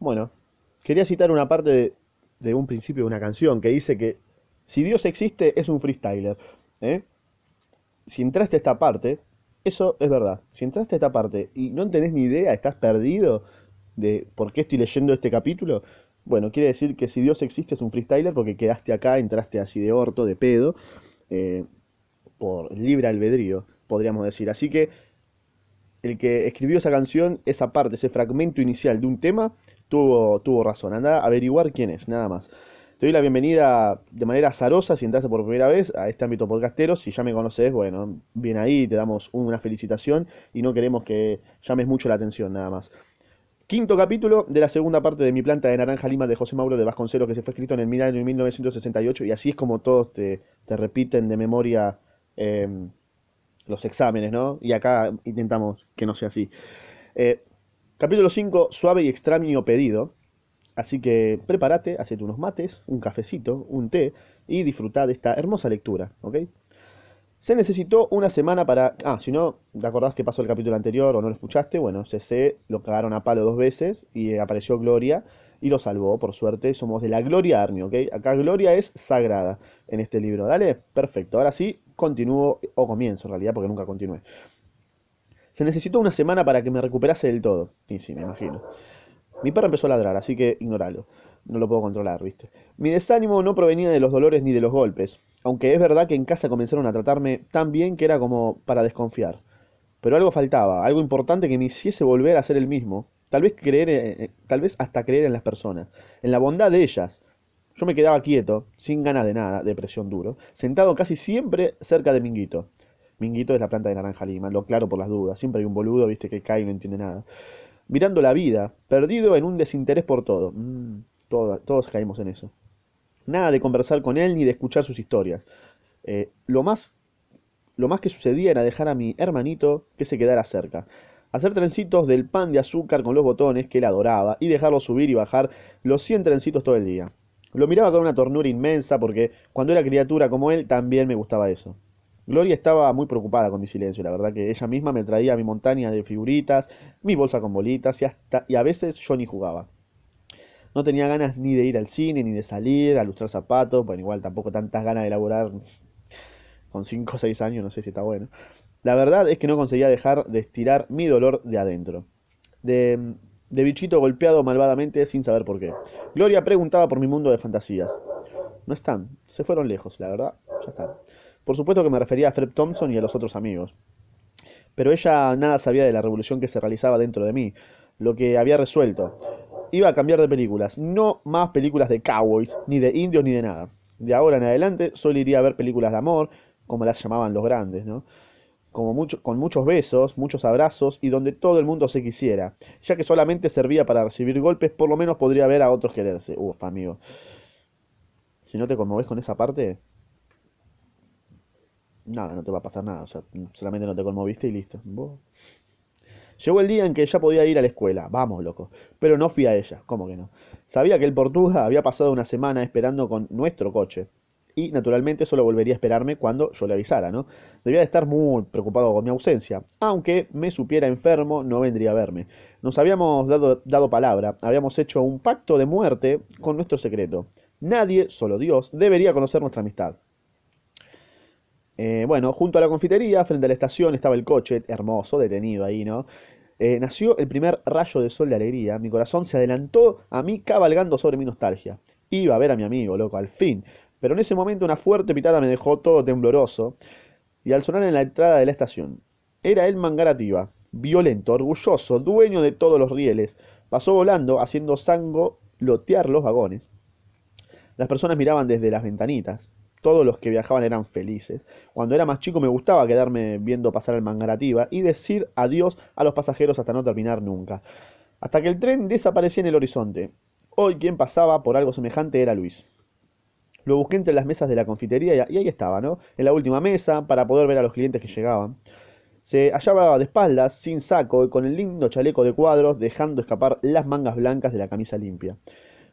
Bueno, quería citar una parte de, un principio de una canción que dice que si Dios existe es un freestyler. ¿eh? Si entraste a esta parte, eso es verdad. Si entraste a esta parte y no tenés ni idea, estás perdido de por qué estoy leyendo este capítulo, bueno, quiere decir que si Dios existe es un freestyler porque quedaste acá, entraste así de orto, de pedo, eh, por libre albedrío, podríamos decir. Así que el que escribió esa canción, esa parte, ese fragmento inicial de un tema, tuvo, tuvo razón. Anda a averiguar quién es, nada más. Te doy la bienvenida de manera azarosa si entraste por primera vez a este ámbito podcastero. Si ya me conoces, bueno, bien ahí, te damos una felicitación y no queremos que llames mucho la atención, nada más. Quinto capítulo de la segunda parte de Mi planta de naranja lima de José Mauro de Vasconcelos que se fue escrito en el año 1968 y así es como todos te, te repiten de memoria eh, los exámenes, ¿no? Y acá intentamos que no sea así. Eh, capítulo 5, suave y extraño pedido. Así que prepárate, hacete unos mates, un cafecito, un té y disfruta de esta hermosa lectura, ¿ok? Se necesitó una semana para... Ah, si no, ¿te acordás que pasó el capítulo anterior o no lo escuchaste? Bueno, CC lo cagaron a palo dos veces y apareció Gloria y lo salvó, por suerte. Somos de la Gloria Army, ¿ok? Acá Gloria es sagrada en este libro. Dale, perfecto. Ahora sí, continúo, o comienzo en realidad, porque nunca continué. Se necesitó una semana para que me recuperase del todo. Y sí, me imagino. Mi perro empezó a ladrar, así que ignoralo. No lo puedo controlar, ¿viste? Mi desánimo no provenía de los dolores ni de los golpes, aunque es verdad que en casa comenzaron a tratarme tan bien que era como para desconfiar. Pero algo faltaba, algo importante que me hiciese volver a ser el mismo. Tal vez creer, eh, eh, tal vez hasta creer en las personas, en la bondad de ellas. Yo me quedaba quieto, sin ganas de nada, depresión duro, sentado casi siempre cerca de Minguito. Minguito es la planta de naranja lima, lo claro por las dudas. Siempre hay un boludo, viste, que cae y no entiende nada. Mirando la vida, perdido en un desinterés por todo. Mm, todo- todos caímos en eso. Nada de conversar con él ni de escuchar sus historias. Eh, lo más, lo más que sucedía era dejar a mi hermanito que se quedara cerca. Hacer trencitos del pan de azúcar con los botones que él adoraba y dejarlo subir y bajar los 100 trencitos todo el día. Lo miraba con una ternura inmensa porque cuando era criatura como él también me gustaba eso. Gloria estaba muy preocupada con mi silencio, la verdad que ella misma me traía mi montaña de figuritas, mi bolsa con bolitas y hasta y a veces yo ni jugaba. No tenía ganas ni de ir al cine, ni de salir, a lustrar zapatos, bueno, igual tampoco tantas ganas de elaborar con 5 o 6 años, no sé si está bueno. La verdad es que no conseguía dejar de estirar mi dolor de adentro. De, de bichito golpeado malvadamente sin saber por qué. Gloria preguntaba por mi mundo de fantasías. No están, se fueron lejos, la verdad, ya están. Por supuesto que me refería a Fred Thompson y a los otros amigos. Pero ella nada sabía de la revolución que se realizaba dentro de mí, lo que había resuelto. Iba a cambiar de películas, no más películas de cowboys, ni de indios, ni de nada. De ahora en adelante solo iría a ver películas de amor, como las llamaban los grandes, ¿no? Como mucho, con muchos besos, muchos abrazos y donde todo el mundo se quisiera. Ya que solamente servía para recibir golpes, por lo menos podría ver a otros quererse. Uf, amigo. Si no te conmoves con esa parte, nada, no te va a pasar nada. O sea, solamente no te conmoviste y listo. Llegó el día en que ya podía ir a la escuela, vamos, loco. Pero no fui a ella, ¿cómo que no? Sabía que el Portuga había pasado una semana esperando con nuestro coche. Y naturalmente solo volvería a esperarme cuando yo le avisara, ¿no? Debía de estar muy preocupado con mi ausencia. Aunque me supiera enfermo, no vendría a verme. Nos habíamos dado, dado palabra, habíamos hecho un pacto de muerte con nuestro secreto. Nadie, solo Dios, debería conocer nuestra amistad. Eh, bueno, junto a la confitería, frente a la estación, estaba el coche, hermoso, detenido ahí, ¿no? Eh, nació el primer rayo de sol de alegría. Mi corazón se adelantó a mí cabalgando sobre mi nostalgia. Iba a ver a mi amigo, loco, al fin. Pero en ese momento una fuerte pitada me dejó todo tembloroso y al sonar en la entrada de la estación. Era el Mangarativa, violento, orgulloso, dueño de todos los rieles. Pasó volando, haciendo zango lotear los vagones. Las personas miraban desde las ventanitas. Todos los que viajaban eran felices. Cuando era más chico me gustaba quedarme viendo pasar el Mangarativa y decir adiós a los pasajeros hasta no terminar nunca. Hasta que el tren desaparecía en el horizonte. Hoy quien pasaba por algo semejante era Luis. Lo busqué entre las mesas de la confitería y ahí estaba, ¿no? En la última mesa para poder ver a los clientes que llegaban. Se hallaba de espaldas, sin saco y con el lindo chaleco de cuadros, dejando escapar las mangas blancas de la camisa limpia.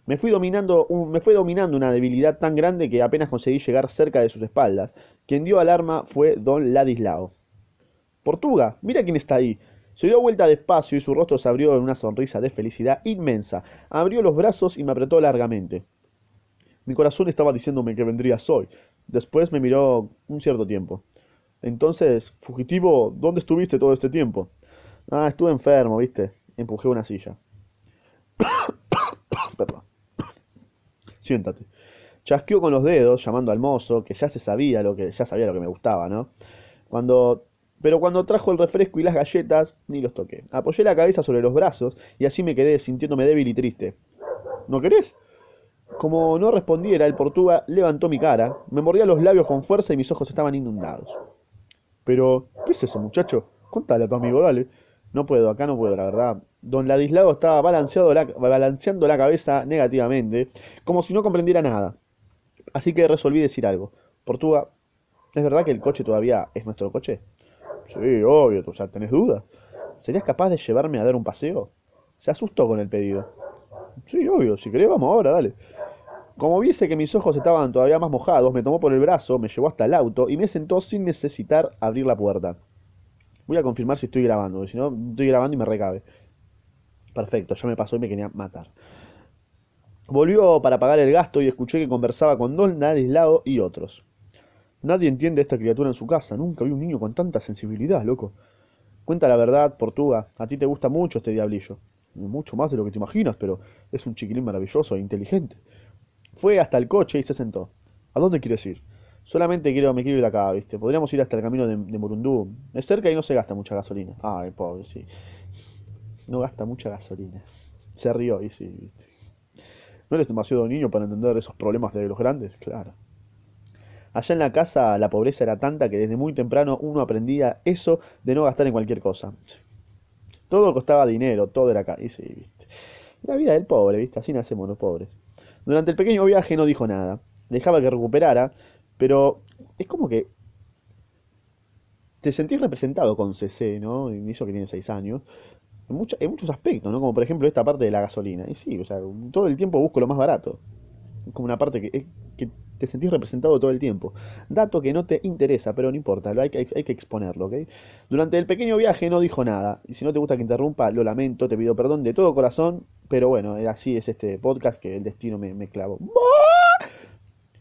Me fui dominando fue dominando una debilidad tan grande que apenas conseguí llegar cerca de sus espaldas. Quien dio alarma fue don Ladislao. Portuga, mira quién está ahí. Se dio vuelta despacio y su rostro se abrió en una sonrisa de felicidad inmensa. Abrió los brazos y me apretó largamente. Mi corazón estaba diciéndome que vendrías hoy. Después me miró un cierto tiempo. Entonces, fugitivo, ¿dónde estuviste todo este tiempo? Ah, estuve enfermo, ¿viste? Empujé una silla. Perdón. Siéntate. Chasqueó con los dedos, llamando al mozo, que ya se sabía lo que, ya sabía lo que me gustaba, ¿no? Cuando, pero cuando trajo el refresco y las galletas, ni los toqué. Apoyé la cabeza sobre los brazos y así me quedé sintiéndome débil y triste. ¿No querés? Como no respondiera, el portuga levantó mi cara, me mordía los labios con fuerza y mis ojos estaban inundados. Pero, ¿qué es eso, muchacho? Contale a tu amigo, dale. No puedo, acá no puedo, la verdad. Don Ladislao estaba la, balanceando la cabeza negativamente, como si no comprendiera nada. Así que resolví decir algo. Portuga, ¿es verdad que el coche todavía es nuestro coche? Sí, obvio, o sea, ¿tenés dudas? ¿Serías capaz de llevarme a dar un paseo? Se asustó con el pedido. Sí, obvio, si querés vamos ahora, dale. Como viese que mis ojos estaban todavía más mojados, me tomó por el brazo, me llevó hasta el auto y me sentó sin necesitar abrir la puerta. Voy a confirmar si estoy grabando, si no, estoy grabando y me recabe. Perfecto, ya me pasó y me quería matar. Volvió para pagar el gasto y escuché que conversaba con Don Ladislao y otros. Nadie entiende a esta criatura en su casa. Nunca vi un niño con tanta sensibilidad, loco. Cuenta la verdad, Portuga. A ti te gusta mucho este diablillo. Mucho más de lo que te imaginas, pero es un chiquilín maravilloso e inteligente. Fue hasta el coche y se sentó. ¿A dónde quieres ir? Solamente quiero, me quiero ir acá, ¿viste? Podríamos ir hasta el camino de, de Murundú. Es cerca y no se gasta mucha gasolina. Ay, pobre, sí. No gasta mucha gasolina. Se rió y sí, ¿viste? ¿No eres demasiado niño para entender esos problemas de los grandes? Claro. Allá en la casa la pobreza era tanta que desde muy temprano uno aprendía eso de no gastar en cualquier cosa. Todo costaba dinero, todo era acá. Y sí, ¿viste? La vida del pobre, ¿viste? Así nacemos los pobres. Durante el pequeño viaje no dijo nada. Dejaba que recuperara, pero es como que te sentís representado con CC, ¿no? Y eso que tiene 6 años. En, en, muchos aspectos, ¿no? Como por ejemplo esta parte de la gasolina. Y sí, o sea, todo el tiempo busco lo más barato. Como una parte que, que te sentís representado todo el tiempo. Dato que no te interesa, pero no importa, hay, hay, hay, que exponerlo, ¿ok? Durante el pequeño viaje no dijo nada. Y si no te gusta que interrumpa, lo lamento, te pido perdón de todo corazón. Pero bueno, así es este podcast que el destino me, me clavó.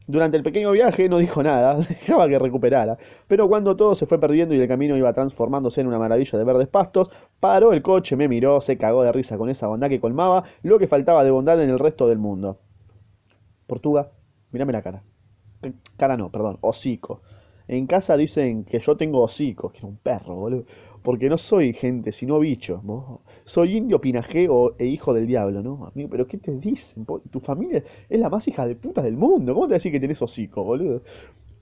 Durante el pequeño viaje no dijo nada, dejaba que recuperara, pero cuando todo se fue perdiendo y el camino iba transformándose en una maravilla de verdes pastos, paró el coche, me miró, se cagó de risa con esa bondad que colmaba lo que faltaba de bondad en el resto del mundo. Portuga, mírame la cara. Cara no, perdón, hocico. En casa dicen que yo tengo hocico, que es un perro, boludo. Porque no soy gente, sino bicho. Soy indio pinajeo e hijo del diablo, ¿no? Amigo, pero ¿qué te dicen? Tu familia es la más hija de puta del mundo. ¿Cómo te decís que tenés hocico, boludo?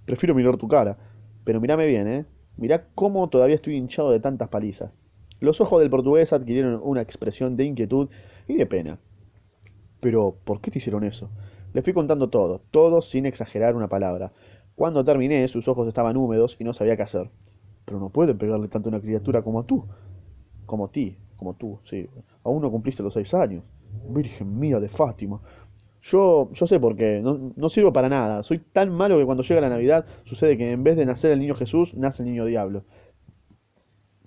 Prefiero mirar tu cara. Pero mírame bien, ¿eh? Mirá cómo todavía estoy hinchado de tantas palizas. Los ojos del portugués adquirieron una expresión de inquietud y de pena. Pero, ¿por qué te hicieron eso? Le fui contando todo, todo sin exagerar una palabra. Cuando terminé, sus ojos estaban húmedos y no sabía qué hacer. Pero no pueden pegarle tanto a una criatura como a tú. Como ti, como tú, sí. Aún no cumpliste los seis años. Virgen mía de Fátima. Yo, yo sé por qué. No, no sirvo para nada. Soy tan malo que cuando llega la Navidad sucede que en vez de nacer el niño Jesús, nace el niño Diablo.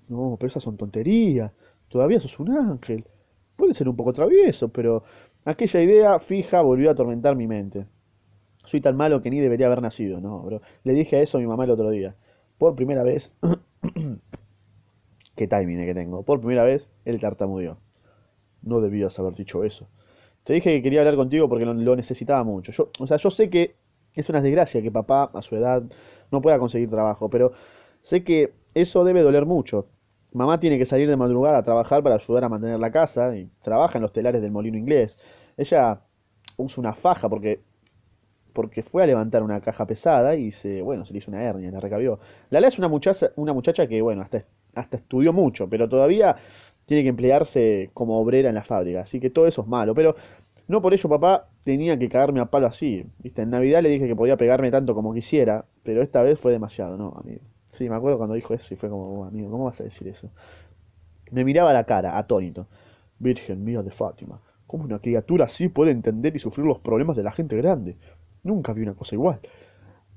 No, pero esas son tonterías. Todavía sos un ángel. Puede ser un poco travieso, pero aquella idea fija volvió a atormentar mi mente. Soy tan malo que ni debería haber nacido, no, bro. Le dije eso a mi mamá el otro día. Por primera vez. Qué timing que tengo. Por primera vez, él tartamudeó. No debías haber dicho eso. Te dije que quería hablar contigo porque lo, lo, necesitaba mucho. Yo, o sea, yo sé que es una desgracia que papá, a su edad, no pueda conseguir trabajo, pero sé que eso debe doler mucho. Mamá tiene que salir de madrugada a trabajar para ayudar a mantener la casa y trabaja en los telares del molino inglés. Ella usa una faja porque porque fue a levantar una caja pesada y se, bueno, se le hizo una hernia, la recabió. Lala es una muchacha, una muchacha que, bueno, hasta, hasta estudió mucho, pero todavía tiene que emplearse como obrera en la fábrica, así que todo eso es malo, pero no por ello papá tenía que cagarme a palo así, ¿viste? En Navidad le dije que podía pegarme tanto como quisiera, pero esta vez fue demasiado, ¿no, amigo? Sí, me acuerdo cuando dijo eso y fue como, oh, amigo, ¿cómo vas a decir eso? Me miraba la cara, atónito. Virgen mía de Fátima, ¿cómo una criatura así puede entender y sufrir los problemas de la gente grande? Nunca vi una cosa igual.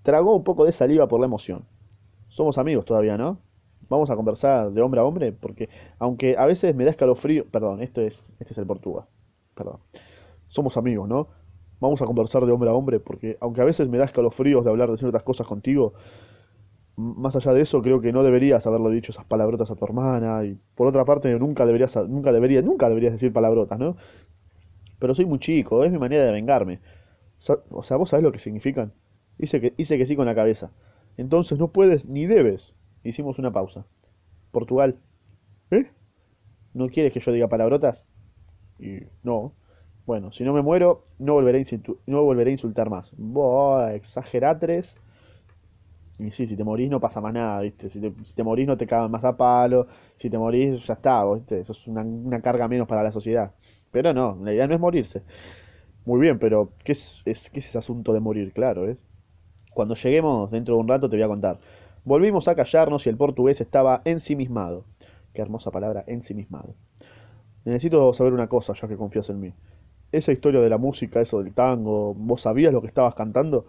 Tragó un poco de saliva por la emoción. Somos amigos todavía, ¿no? Vamos a conversar de hombre a hombre, porque aunque a veces me da escalofrío, perdón, esto es, este es el Portugal, perdón. Somos amigos, ¿no? Vamos a conversar de hombre a hombre, porque aunque a veces me da escalofríos de hablar de ciertas cosas contigo, más allá de eso, creo que no deberías haberlo dicho esas palabrotas a tu hermana, y por otra parte, nunca deberías, nunca deberías, nunca deberías decir palabrotas, ¿no? Pero soy muy chico, es mi manera de vengarme. O sea, ¿vos sabés lo que significan? Hice que, hice que sí con la cabeza. Entonces no puedes ni debes. Hicimos una pausa. Portugal, ¿eh? ¿No quieres que yo diga palabrotas? Y no. Bueno, si no me muero, no volveré a no volveré a insultar más. Buah, exageratres. Y sí, si te morís no pasa más nada, ¿viste? Si te, si te morís no te cagan más a palo. Si te morís, ya está, ¿viste? Eso es una, carga menos para la sociedad. Pero no, la idea no es morirse. Muy bien, pero ¿qué es, es- qué es ese asunto de morir? Claro, ¿eh? Cuando lleguemos dentro de un rato te voy a contar. Volvimos a callarnos y el portugués estaba ensimismado. Qué hermosa palabra, ensimismado. Necesito saber una cosa, ya que confías en mí. Esa historia de la música, eso del tango, ¿vos sabías lo que estabas cantando?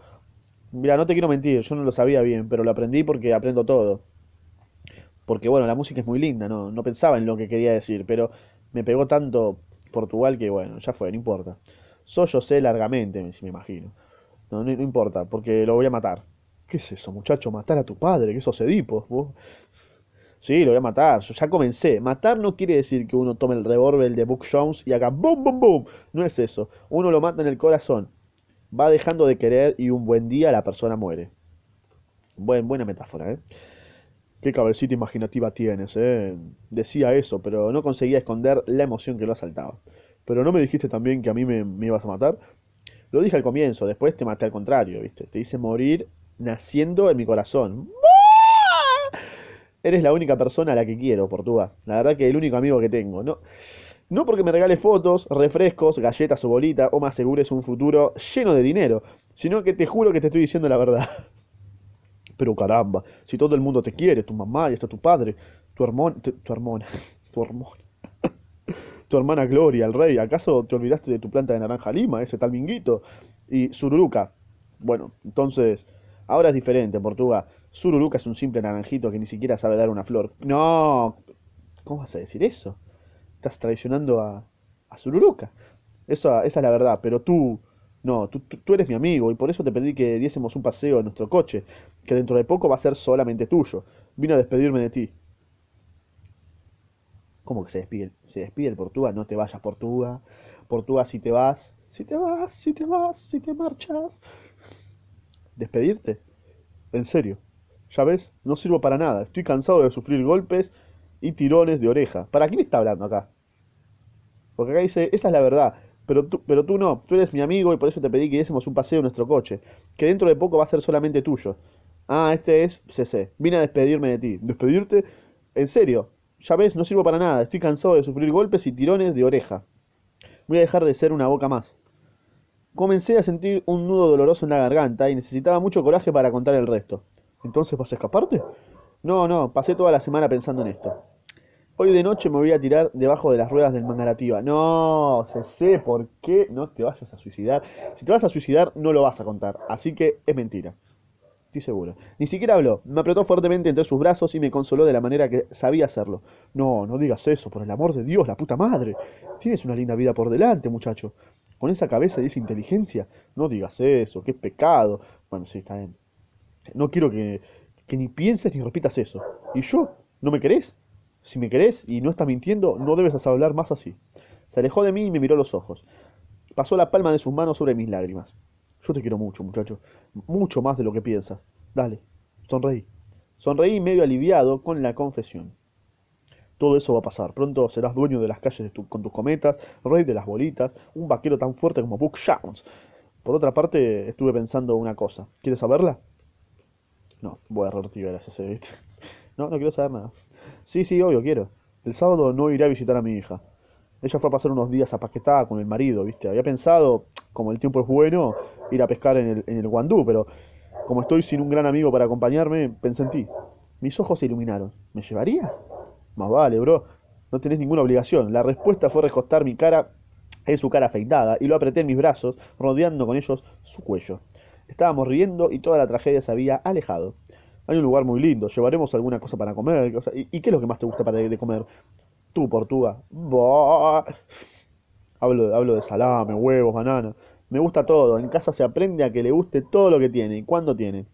Mira, no te quiero mentir, yo no lo sabía bien, pero lo aprendí porque aprendo todo. Porque bueno, la música es muy linda, no, no pensaba en lo que quería decir, pero me pegó tanto Portugal que bueno, ya fue, no importa. Soy yo sé largamente, me, si me imagino. No, no, no importa, porque lo voy a matar. ¿Qué es eso, muchacho? Matar a tu padre, que sos Edipo. ¿Vos? Sí, lo voy a matar. Yo ya comencé. Matar no quiere decir que uno tome el revólver de Buck Jones y haga boom, boom, boom. No es eso. Uno lo mata en el corazón. Va dejando de querer y un buen día la persona muere. Buen, buena metáfora, ¿eh? Qué cabecita imaginativa tienes, ¿eh? Decía eso, pero no conseguía esconder la emoción que lo asaltaba. Pero no me dijiste también que a mí me, me ibas a matar. Lo dije al comienzo, después te maté al contrario, ¿viste? Te hice morir naciendo en mi corazón. Eres la única persona a la que quiero, Portuga. La verdad que el único amigo que tengo. No, no porque me regales fotos, refrescos, galletas o bolitas o me asegures un futuro lleno de dinero, sino que te juro que te estoy diciendo la verdad. Pero caramba, si todo el mundo te quiere, tu mamá y hasta tu padre, tu hermana, tu, tu hermana, tu hermana, tu hermana Gloria, el rey, ¿acaso te olvidaste de tu planta de naranja lima, ese tal minguito? Y Sururuca. Bueno, entonces, ahora es diferente, Portuga. Sururuca es un simple naranjito que ni siquiera sabe dar una flor. No, ¿cómo vas a decir eso? Estás traicionando a, a Sururuca. Eso, esa es la verdad, pero tú, no, tú, eres mi amigo y por eso te pedí que diésemos un paseo en nuestro coche, que dentro de poco va a ser solamente tuyo. Vine a despedirme de ti. ¿Cómo que se despide? Se despide el Portuga, no te vayas, Portuga. Portuga, si te vas, si te vas, si te vas, si te marchas. ¿Despedirte? En serio. Ya ves, no sirvo para nada. Estoy cansado de sufrir golpes y tirones de oreja. ¿Para quién está hablando acá? Porque acá dice, esa es la verdad. Pero tú, pero tú no, tú eres mi amigo y por eso te pedí que diésemos un paseo en nuestro coche, que dentro de poco va a ser solamente tuyo. Ah, este es CC. Vine a despedirme de ti. ¿Despedirte? En serio. Ya ves, no sirvo para nada. Estoy cansado de sufrir golpes y tirones de oreja. Voy a dejar de ser una boca más. Comencé a sentir un nudo doloroso en la garganta y necesitaba mucho coraje para contar el resto. ¿Entonces vas a escaparte? No, no, pasé toda la semana pensando en esto. Hoy de noche me voy a tirar debajo de las ruedas del Mangarativa. No, se sé por qué no te vayas a suicidar. Si te vas a suicidar, no lo vas a contar. Así que es mentira. Estoy seguro. Ni siquiera habló. Me apretó fuertemente entre sus brazos y me consoló de la manera que sabía hacerlo. No, no digas eso, por el amor de Dios, la puta madre. Tienes una linda vida por delante, muchacho. Con esa cabeza y esa inteligencia, no digas eso, qué pecado. Bueno, sí, está bien. No quiero que, que ni pienses ni repitas eso. ¿Y yo? ¿No me querés? Si me querés y no estás mintiendo, no debes hablar más así. Se alejó de mí y me miró los ojos. Pasó la palma de sus manos sobre mis lágrimas. Yo te quiero mucho, muchacho. Mucho más de lo que piensas. Dale, sonreí. Sonreí medio aliviado con la confesión. Todo eso va a pasar. Pronto serás dueño de las calles con tus cometas, rey de las bolitas, un vaquero tan fuerte como Buck Jones. Por otra parte, estuve pensando una cosa. ¿Quieres saberla? No, voy a revertir ese, ¿viste? No, no quiero saber nada. Sí, sí, obvio, quiero. El sábado no iré a visitar a mi hija. Ella fue a pasar unos días a Paquetá con el marido, ¿viste? Había pensado, como el tiempo es bueno, ir a pescar en el, en el Guandú, pero como estoy sin un gran amigo para acompañarme, pensé en ti. Mis ojos se iluminaron. ¿Me llevarías? Más vale, bro. No tenés ninguna obligación. La respuesta fue recostar mi cara en su cara afeitada y lo apreté en mis brazos, rodeando con ellos su cuello. Estábamos riendo y toda la tragedia se había alejado. Hay un lugar muy lindo, llevaremos alguna cosa para comer. ¿y, qué es lo que más te gusta para comer? Tú, Portuga. Hablo, hablo de salame, huevos, banana. Me gusta todo. En casa se aprende a que le guste todo lo que tiene. ¿Y cuándo tiene?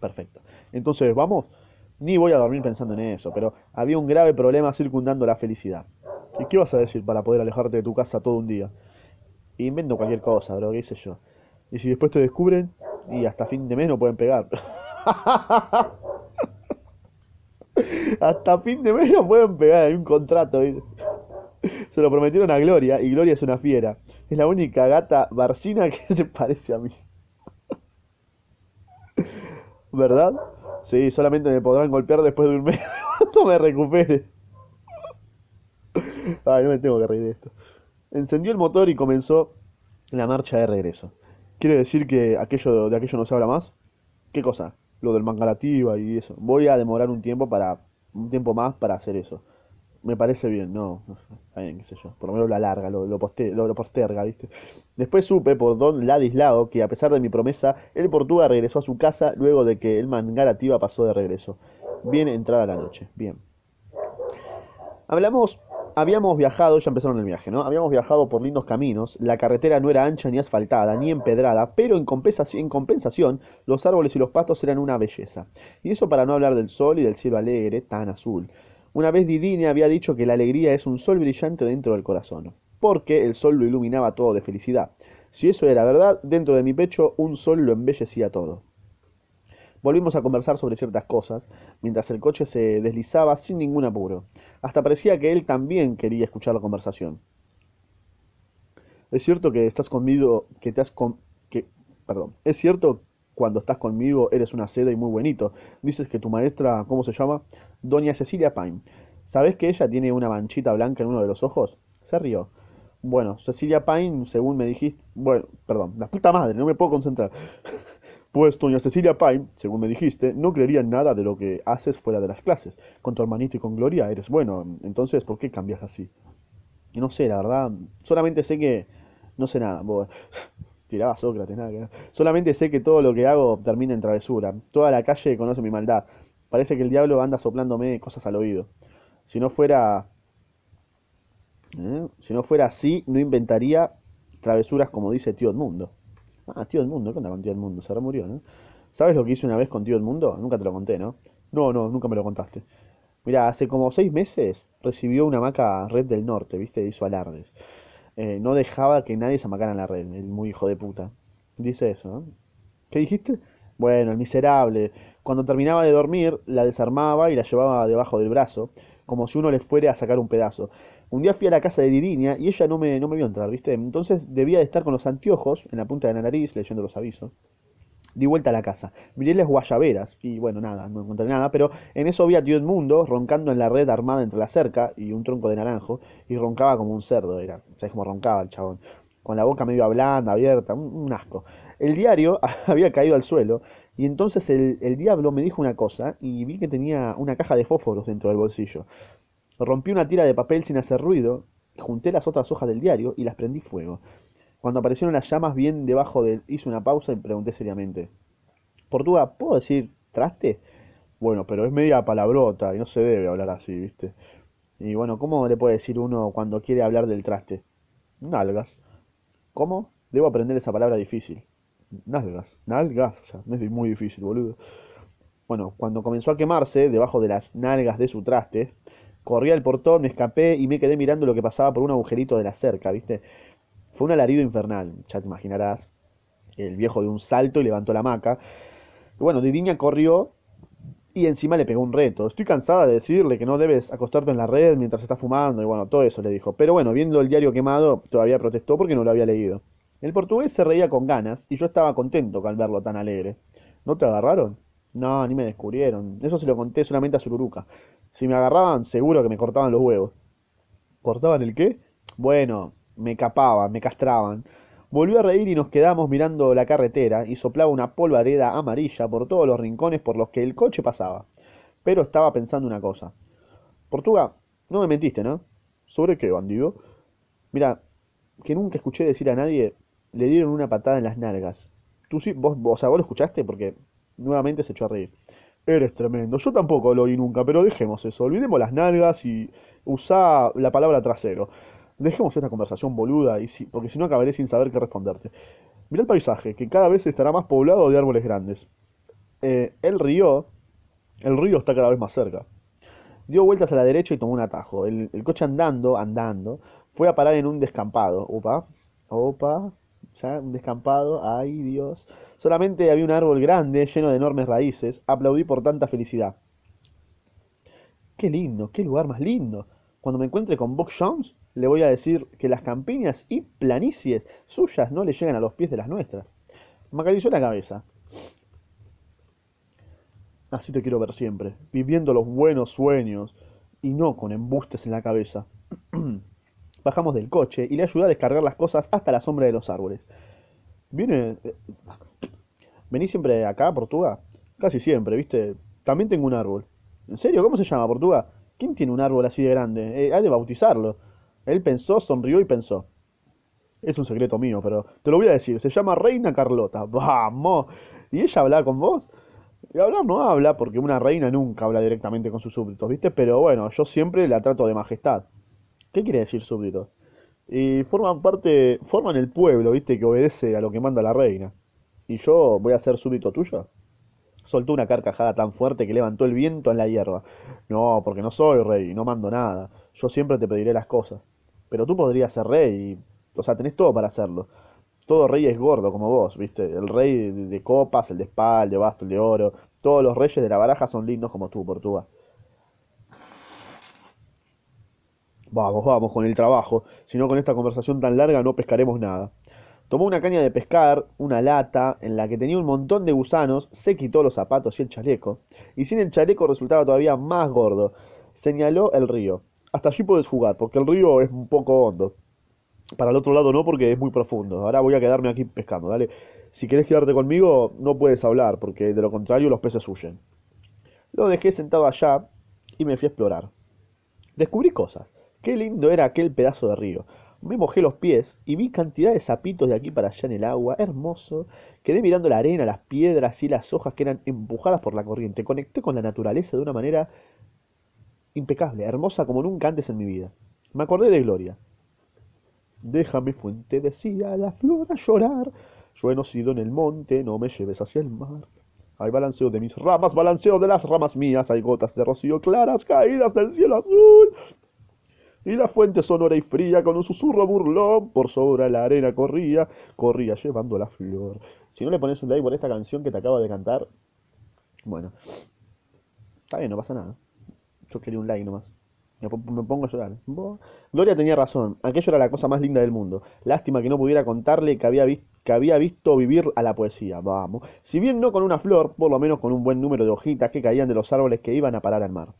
Perfecto. Entonces, vamos. Ni voy a dormir pensando en eso, pero había un grave problema circundando la felicidad. ¿Y qué vas a decir para poder alejarte de tu casa todo un día? Invento cualquier cosa, bro, qué sé yo. Y si después te descubren, y hasta fin de mes no pueden pegar. Hasta fin de mes no pueden pegar, hay un contrato. Se lo prometieron a Gloria, y Gloria es una fiera. Es la única gata barcina que se parece a mí. ¿Verdad? Sí, solamente me podrán golpear después de un mes cuando me recupere. Ay, no me tengo que reír de esto. Encendió el motor y comenzó la marcha de regreso. ¿Quiere decir que aquello de aquello no se habla más? ¿Qué cosa? Lo del mangalativa y eso. Voy a demorar un tiempo para un tiempo más para hacer eso. Me parece bien, no, está bien, qué sé yo. Por lo menos lo alarga, lo, lo, lo- lo posterga, ¿viste? Después supe por don Ladislao que a pesar de mi promesa, el Portuga regresó a su casa luego de que el Mangalativa pasó de regreso. Bien entrada la noche, bien. Hablamos, habíamos viajado, ya empezaron el viaje, ¿no? Habíamos viajado por lindos caminos, la carretera no era ancha ni asfaltada, ni empedrada, pero en compensación, en compensación, los árboles y los pastos eran una belleza. Y eso para no hablar del sol y del cielo alegre, tan azul. Una vez Didine había dicho que la alegría es un sol brillante dentro del corazón, porque el sol lo iluminaba todo de felicidad. Si eso era verdad, dentro de mi pecho un sol lo embellecía todo. Volvimos a conversar sobre ciertas cosas, mientras el coche se deslizaba sin ningún apuro. Hasta parecía que él también quería escuchar la conversación. Es cierto que estás conmigo, que te has con, que, perdón, es cierto cuando estás conmigo eres una seda y muy buenito. Dices que tu maestra, ¿cómo se llama? Doña Cecilia Pine. ¿Sabes que ella tiene una manchita blanca en uno de los ojos? Se rió. Bueno, Cecilia Pine, según me dijiste, bueno, perdón, la puta madre, no me puedo concentrar. Pues doña Cecilia Pine, según me dijiste, no creería nada de lo que haces fuera de las clases. Con tu hermanito y con Gloria eres bueno. Entonces, ¿por qué cambias así? No sé, la verdad, solamente sé que no sé nada. Tiraba Sócrates, nada que. Solamente sé que todo lo que hago termina en travesura. Toda la calle conoce mi maldad. Parece que el diablo anda soplándome cosas al oído. Si no fuera, ¿eh? Si no fuera así, no inventaría travesuras como dice Tío Edmundo. Ah, Tío Edmundo, ¿qué onda con Tío Edmundo? Se murió, ¿no? ¿Sabes lo que hice una vez con Tío Edmundo? Nunca te lo conté, ¿no? No, no, nunca me lo contaste. Mira, hace como seis meses recibió una hamaca Red del Norte, ¿viste? Hizo alardes. Eh, no dejaba que nadie se amacara en la red, el muy hijo de puta. Dice eso. ¿Qué dijiste? Bueno, el miserable. Cuando terminaba de dormir, la desarmaba y la llevaba debajo del brazo, como si uno le fuera a sacar un pedazo. Un día fui a la casa de Dirinia y ella no me, no me vio entrar, ¿viste? Entonces debía de estar con los anteojos en la punta de la nariz leyendo los avisos. Di vuelta a la casa. Miré las guayaberas y bueno, nada, no encontré nada, pero en eso vi a Tío Edmundo roncando en la red armada entre la cerca y un tronco de naranjo y roncaba como un cerdo, era. ¿Sabes cómo roncaba el chabón? Con la boca medio blanda, abierta, un, un asco. El diario había caído al suelo y entonces el, el diablo me dijo una cosa y vi que tenía una caja de fósforos dentro del bolsillo. Rompí una tira de papel sin hacer ruido, junté las otras hojas del diario y las prendí fuego. Cuando aparecieron las llamas bien debajo de... Hice una pausa y pregunté seriamente. Portuga, ¿puedo decir traste? Bueno, pero es media palabrota y no se debe hablar así, ¿viste? Y bueno, ¿cómo le puede decir uno cuando quiere hablar del traste? Nalgas. ¿Cómo? Debo aprender esa palabra difícil. Nalgas. Nalgas. O sea, no es muy difícil, boludo. Bueno, cuando comenzó a quemarse, debajo de las nalgas de su traste, corrí al portón, me escapé y me quedé mirando lo que pasaba por un agujerito de la cerca, ¿viste? Fue un alarido infernal, ya te imaginarás. El viejo de un salto y levantó la hamaca. Y bueno, Didiña corrió y encima le pegó un reto. Estoy cansada de decirle que no debes acostarte en la red mientras está fumando y bueno, todo eso le dijo. Pero bueno, viendo el diario quemado, todavía protestó porque no lo había leído. El portugués se reía con ganas y yo estaba contento al verlo tan alegre. ¿No te agarraron? No, ni me descubrieron. Eso se lo conté solamente a Sururuca. Si me agarraban, seguro que me cortaban los huevos. ¿Cortaban el qué? Bueno, me capaban, me castraban. Volvió a reír y nos quedamos mirando la carretera y soplaba una polvareda amarilla por todos los rincones por los que el coche pasaba. Pero estaba pensando una cosa. Portuga, no me mentiste, ¿no? ¿Sobre qué, bandido? Mira, que nunca escuché decir a nadie, le dieron una patada en las nalgas. Tú sí, vos, vos, o sea, vos lo escuchaste porque nuevamente se echó a reír. Eres tremendo. Yo tampoco lo oí nunca, pero dejemos eso. Olvidemos las nalgas y usá la palabra trasero. Dejemos esta conversación boluda, y si, porque si no acabaré sin saber qué responderte. Mira el paisaje, que cada vez estará más poblado de árboles grandes. Eh, el río, el río está cada vez más cerca. Dio vueltas a la derecha y tomó un atajo. El, el coche andando, andando, fue a parar en un descampado. Opa, opa, ya un descampado, ay Dios. Solamente había un árbol grande, lleno de enormes raíces. Aplaudí por tanta felicidad. Qué lindo, qué lugar más lindo. Cuando me encuentre con Buck Jones, le voy a decir que las campiñas y planicies suyas no le llegan a los pies de las nuestras. Me la cabeza. Así te quiero ver siempre, viviendo los buenos sueños y no con embustes en la cabeza. Bajamos del coche y le ayudé a descargar las cosas hasta la sombra de los árboles. Viene... eh, ¿Venís siempre acá, Portuga? Casi siempre, ¿viste? También tengo un árbol. ¿En serio? ¿Cómo se llama, Portuga? ¿Quién tiene un árbol así de grande? Eh, hay de bautizarlo. Él pensó, sonrió y pensó. Es un secreto mío, pero te lo voy a decir. Se llama Reina Carlota. ¡Vamos! ¿Y ella hablaba con vos? Y hablar no habla, porque una reina nunca habla directamente con sus súbditos, ¿viste? Pero bueno, yo siempre la trato de majestad. ¿Qué quiere decir súbdito? Y forman parte, forman el pueblo, ¿viste? Que obedece a lo que manda la reina. ¿Y yo voy a ser súbdito tuyo? Soltó una carcajada tan fuerte que levantó el viento en la hierba. No, porque no soy rey y no mando nada. Yo siempre te pediré las cosas. Pero tú podrías ser rey. O sea, tenés todo para hacerlo. Todo rey es gordo como vos, ¿viste? El rey de, copas, el de espada, el de el de oro. Todos los reyes de la baraja son lindos como tú, Portuga. Vamos, vamos con el trabajo. Si no, con esta conversación tan larga no pescaremos nada. Tomó una caña de pescar, una lata, en la que tenía un montón de gusanos, se quitó los zapatos y el chaleco, y sin el chaleco resultaba todavía más gordo. Señaló el río. Hasta allí puedes jugar, porque el río es un poco hondo. Para el otro lado no, porque es muy profundo. Ahora voy a quedarme aquí pescando, ¿dale? Si querés quedarte conmigo, no puedes hablar, porque de lo contrario los peces huyen. Lo dejé sentado allá y me fui a explorar. Descubrí cosas. Qué lindo era aquel pedazo de río. Me mojé los pies y vi cantidad de sapitos de aquí para allá en el agua. Hermoso. Quedé mirando la arena, las piedras y las hojas que eran empujadas por la corriente. Conecté con la naturaleza de una manera impecable, hermosa como nunca antes en mi vida. Me acordé de Gloria. Déjame fuente, decía la flor a llorar. Yo he nacido en el monte, no me lleves hacia el mar. Hay balanceo de mis ramas, balanceo de las ramas mías. Hay gotas de rocío claras caídas del cielo azul. Y la fuente sonora y fría con un susurro burlón por sobre la arena corría, corría llevando la flor. Si no le pones un like por esta canción que te acabo de cantar, bueno, está bien, no pasa nada. Yo quería un like nomás. Me, po- me pongo a llorar. Gloria tenía razón, aquello era la cosa más linda del mundo. Lástima que no pudiera contarle que había, que había visto vivir a la poesía. Vamos. Si bien no con una flor, por lo menos con un buen número de hojitas que caían de los árboles que iban a parar al mar.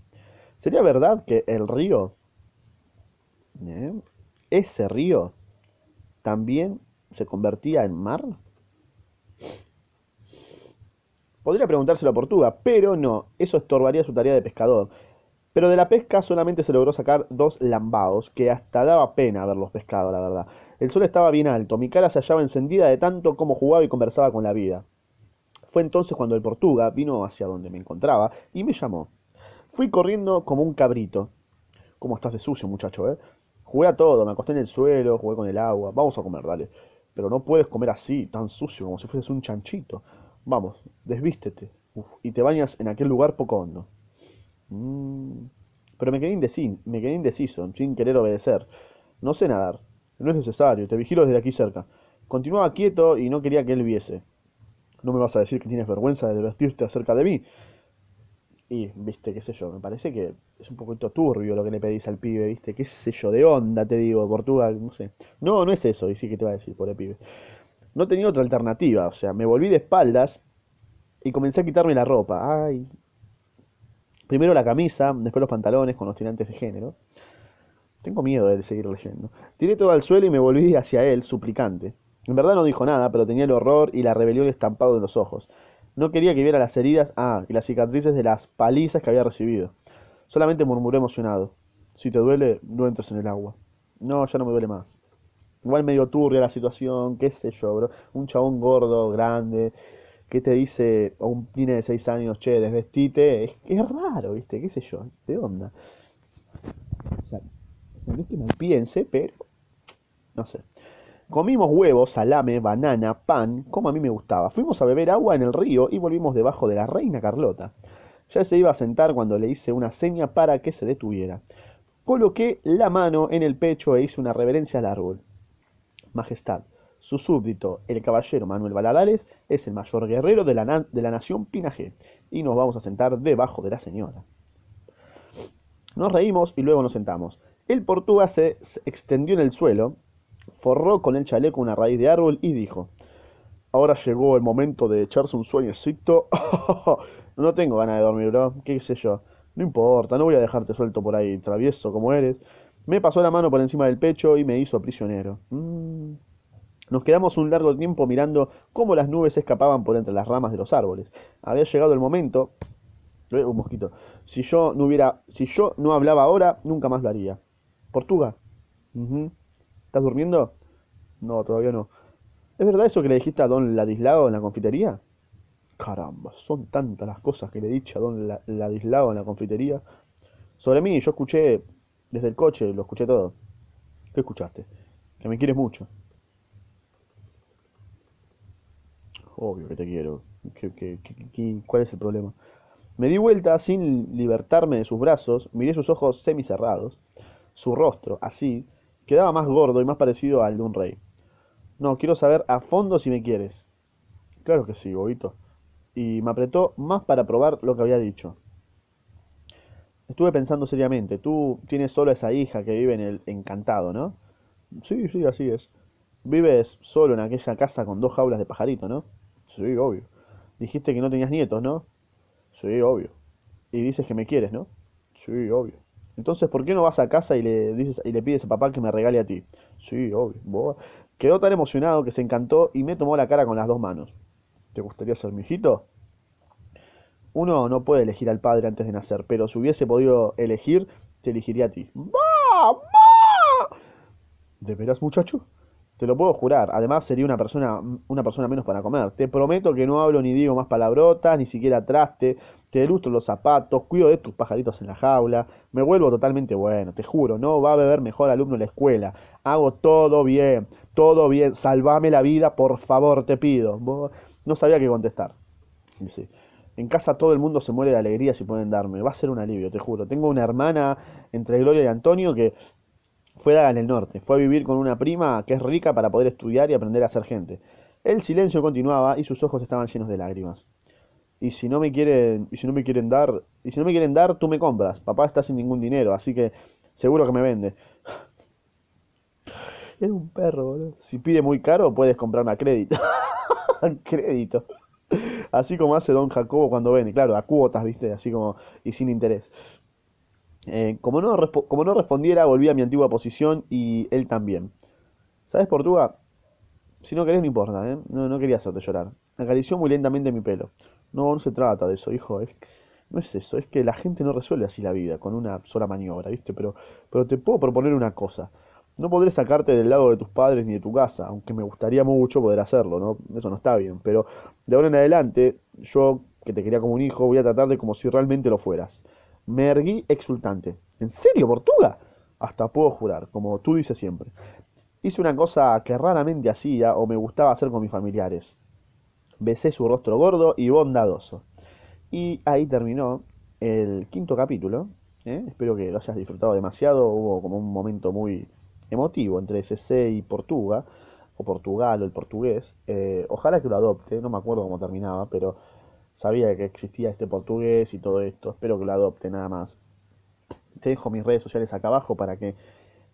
¿Sería verdad que el río, eh, ese río, también se convertía en mar? Podría preguntárselo a Portuga, pero no, eso estorbaría su tarea de pescador. Pero de la pesca solamente se logró sacar dos lambaos, que hasta daba pena haberlos pescado, la verdad. El sol estaba bien alto, mi cara se hallaba encendida de tanto como jugaba y conversaba con la vida. Fue entonces cuando el Portuga vino hacia donde me encontraba y me llamó. Fui corriendo como un cabrito. ¿Cómo estás de sucio, muchacho, eh? Jugué a todo, me acosté en el suelo, jugué con el agua. Vamos a comer, dale. Pero no puedes comer así, tan sucio, como si fueses un chanchito. Vamos, desvístete. Uf, y te bañas en aquel lugar poco hondo. Mm, Pero me quedé indeciso, me quedé indeciso, sin querer obedecer. No sé nadar. No es necesario, te vigilo desde aquí cerca. Continuaba quieto y no quería que él viese. No me vas a decir que tienes vergüenza de vestirte acerca de mí. Y, viste, qué sé yo, me parece que es un poquito turbio lo que le pedís al pibe, viste, qué sé yo, de onda te digo, Portugal, no sé. No, no es eso, y sí que te va a decir, pobre pibe. No tenía otra alternativa, o sea, me volví de espaldas y comencé a quitarme la ropa. Ay. Primero la camisa, después los pantalones con los tirantes de género. Tengo miedo de seguir leyendo. Tiré todo al suelo y me volví hacia él, suplicante. En verdad no dijo nada, pero tenía el horror y la rebelión estampado en los ojos. No quería que viera las heridas, ah, y las cicatrices de las palizas que había recibido. Solamente murmuré emocionado. Si te duele, no entres en el agua. No, ya no me duele más. Igual medio turbia la situación, qué sé yo, bro. Un chabón gordo, grande, que te dice a un niño de 6 años, che, desvestite, es, es raro, ¿viste? ¿Qué sé yo? ¿De onda? O sea, no es que mal piense, pero no sé. Comimos huevos, salame, banana, pan, como a mí me gustaba. Fuimos a beber agua en el río y volvimos debajo de la reina Carlota. Ya se iba a sentar cuando le hice una seña para que se detuviera. Coloqué la mano en el pecho e hice una reverencia al árbol. Majestad, su súbdito, el caballero Manuel Baladares, es el mayor guerrero de la, de la nación Pinajé, y nos vamos a sentar debajo de la señora. Nos reímos y luego nos sentamos. El portugués se se extendió en el suelo, forró con el chaleco una raíz de árbol y dijo, ahora llegó el momento de echarse un sueñecito. no tengo ganas de dormir, bro. ¿Qué sé yo? No importa, no voy a dejarte suelto por ahí, travieso como eres. Me pasó la mano por encima del pecho y me hizo prisionero. Mm. Nos quedamos un largo tiempo mirando cómo las nubes escapaban por entre las ramas de los árboles. Había llegado el momento... Eh, Un mosquito. Si yo no hubiera... Si yo no hablaba ahora, nunca más lo haría. Portuga. ¿Estás durmiendo? No, todavía no. ¿Es verdad eso que le dijiste a don Ladislao en la confitería? Caramba, son tantas las cosas que le he dicho a don La- Ladislao en la confitería. Sobre mí, yo escuché desde el coche, lo escuché todo. ¿Qué escuchaste? Que me quieres mucho. Obvio que te quiero. ¿Qué, qué- qué- cuál es el problema? Me di vuelta sin libertarme de sus brazos, miré sus ojos semicerrados. Su rostro, así, quedaba más gordo y más parecido al de un rey. No, quiero saber a fondo si me quieres. Claro que sí, bobito. Y me apretó más para probar lo que había dicho. Estuve pensando seriamente, tú tienes solo a esa hija que vive en el encantado, ¿no? Sí, sí, así es. Vives solo en aquella casa con dos jaulas de pajarito, ¿no? Sí, obvio. Dijiste que no tenías nietos, ¿no? Sí, obvio. Y dices que me quieres, ¿no? Sí, obvio. Entonces, ¿por qué no vas a casa y le dices y le pides a papá que me regale a ti? Sí, obvio. Quedó tan emocionado que se encantó y me tomó la cara con las dos manos. ¿Te gustaría ser mi hijito? Uno no puede elegir al padre antes de nacer, pero si hubiese podido elegir, te elegiría a ti. ¡Mamá! ¿De veras, muchacho? Te lo puedo jurar. Además, sería una persona, una persona menos para comer. Te prometo que no hablo ni digo más palabrotas, ni siquiera traste. Te lustro los zapatos, cuido de tus pajaritos en la jaula. Me vuelvo totalmente bueno, te juro. No va a beber mejor alumno en la escuela. Hago todo bien, todo bien. Salvame la vida, por favor, te pido. No sabía qué contestar. Dice, en casa todo el mundo se muere de alegría si pueden darme. Va a ser un alivio, te juro. Tengo una hermana entre Gloria y Antonio que fue dada en el norte. Fue a vivir con una prima que es rica para poder estudiar y aprender a ser gente. El silencio continuaba y sus ojos estaban llenos de lágrimas. Y si no me quieren, y si no me quieren dar, y si no me quieren dar, tú me compras. Papá está sin ningún dinero, así que seguro que me vende. Es un perro, boludo. Si pide muy caro, puedes comprarme a crédito. A crédito. Así como hace Don Jacobo cuando vende, claro, a cuotas, ¿viste? Así como, y sin interés. Eh, como, no como no respondiera, volví a mi antigua posición y él también. ¿Sabes, Portuga? Si no querés, no importa, ¿eh? No, no quería hacerte llorar. Acarició muy lentamente mi pelo. No, no se trata de eso, hijo. No es eso, es que la gente no resuelve así la vida, con una sola maniobra, ¿viste? Pero, pero te puedo proponer una cosa. No podré sacarte del lado de tus padres ni de tu casa, aunque me gustaría mucho poder hacerlo, ¿no? Eso no está bien. Pero de ahora en adelante, yo, que te quería como un hijo, voy a tratarte como si realmente lo fueras. Me erguí exultante. ¿En serio, Portuga? Hasta puedo jurar, como tú dices siempre. Hice una cosa que raramente hacía o me gustaba hacer con mis familiares. Besé su rostro gordo y bondadoso. Y ahí terminó el quinto capítulo. ¿eh? Espero que lo hayas disfrutado demasiado. Hubo como un momento muy emotivo entre CC y Portuga, o Portugal o el portugués. Eh, ojalá que lo adopte, no me acuerdo cómo terminaba, pero sabía que existía este portugués y todo esto. Espero que lo adopte nada más. Te dejo mis redes sociales acá abajo para que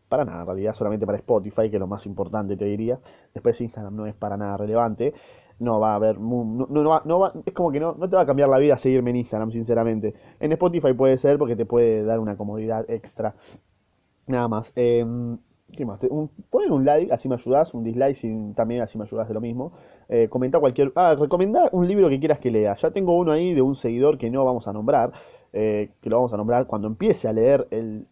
para nada, en realidad solamente para Spotify, que es lo más importante te diría. Después Instagram no es para nada relevante. No va a haber, no, va- es como que no, no te va a cambiar la vida seguirme en Instagram, sinceramente. En Spotify puede ser porque te puede dar una comodidad extra. Nada más. Em, ¿qué más? Un, ponen un like, así me ayudas, un dislike si- también así me ayudas de lo mismo. Eh, comenta cualquier... Ah, recomendá un libro que quieras que lea. Ya tengo uno ahí de un seguidor que no vamos a nombrar, eh, que lo vamos a nombrar cuando empiece a leer el-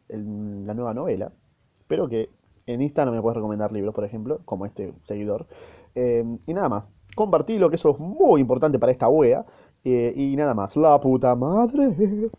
la nueva novela. Espero que en Instagram me puedes recomendar libros, por ejemplo, como este seguidor. Eh, y nada más. compartilo, que eso es muy importante para esta wea. Eh, y nada más, la puta madre.